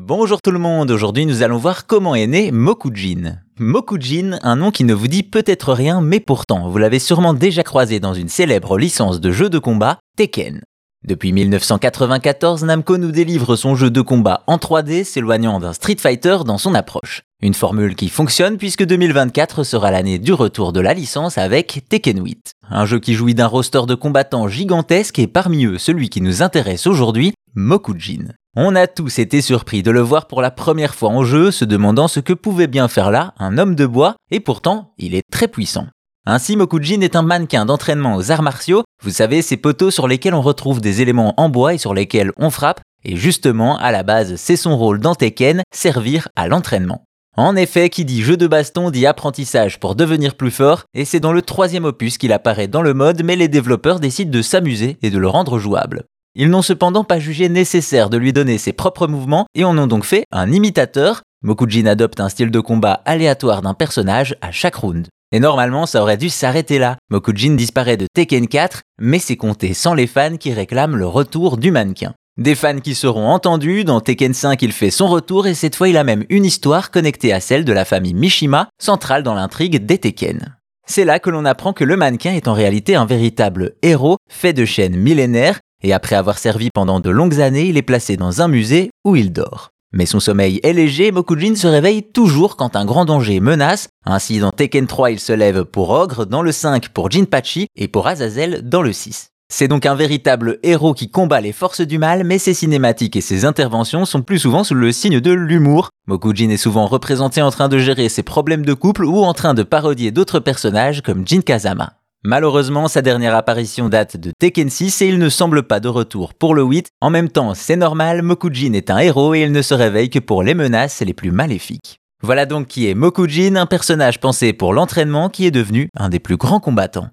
Bonjour tout le monde, aujourd'hui nous allons voir comment est né Mokujin. Mokujin, un nom qui ne vous dit peut-être rien, mais pourtant vous l'avez sûrement déjà croisé dans une célèbre licence de jeu de combat, Tekken. Depuis 1994, Namco nous délivre son jeu de combat en 3D s'éloignant d'un Street Fighter dans son approche. Une formule qui fonctionne puisque 2024 sera l'année du retour de la licence avec Tekken 8. Un jeu qui jouit d'un roster de combattants gigantesque et parmi eux celui qui nous intéresse aujourd'hui, Mokujin. On a tous été surpris de le voir pour la première fois en jeu, se demandant ce que pouvait bien faire là un homme de bois, et pourtant il est très puissant. Ainsi, Mokujin est un mannequin d'entraînement aux arts martiaux, vous savez, ces poteaux sur lesquels on retrouve des éléments en bois et sur lesquels on frappe, et justement, à la base, c'est son rôle dans Tekken, servir à l'entraînement. En effet, qui dit jeu de baston dit apprentissage pour devenir plus fort, et c'est dans le troisième opus qu'il apparaît dans le mode, mais les développeurs décident de s'amuser et de le rendre jouable. Ils n'ont cependant pas jugé nécessaire de lui donner ses propres mouvements et en ont donc fait un imitateur. Mokujin adopte un style de combat aléatoire d'un personnage à chaque round. Et normalement, ça aurait dû s'arrêter là. Mokujin disparaît de Tekken 4, mais c'est compté sans les fans qui réclament le retour du mannequin. Des fans qui seront entendus, dans Tekken 5 il fait son retour et cette fois il a même une histoire connectée à celle de la famille Mishima, centrale dans l'intrigue des Tekken. C'est là que l'on apprend que le mannequin est en réalité un véritable héros fait de chaînes millénaires, et après avoir servi pendant de longues années, il est placé dans un musée où il dort. Mais son sommeil est léger, Mokujin se réveille toujours quand un grand danger menace. Ainsi, dans Tekken 3, il se lève pour Ogre, dans le 5 pour Jinpachi et pour Azazel dans le 6. C'est donc un véritable héros qui combat les forces du mal, mais ses cinématiques et ses interventions sont plus souvent sous le signe de l'humour. Mokujin est souvent représenté en train de gérer ses problèmes de couple ou en train de parodier d'autres personnages comme Jin Kazama. Malheureusement, sa dernière apparition date de Tekken 6 et il ne semble pas de retour pour le 8. En même temps, c'est normal, Mokujin est un héros et il ne se réveille que pour les menaces les plus maléfiques. Voilà donc qui est Mokujin, un personnage pensé pour l'entraînement qui est devenu un des plus grands combattants.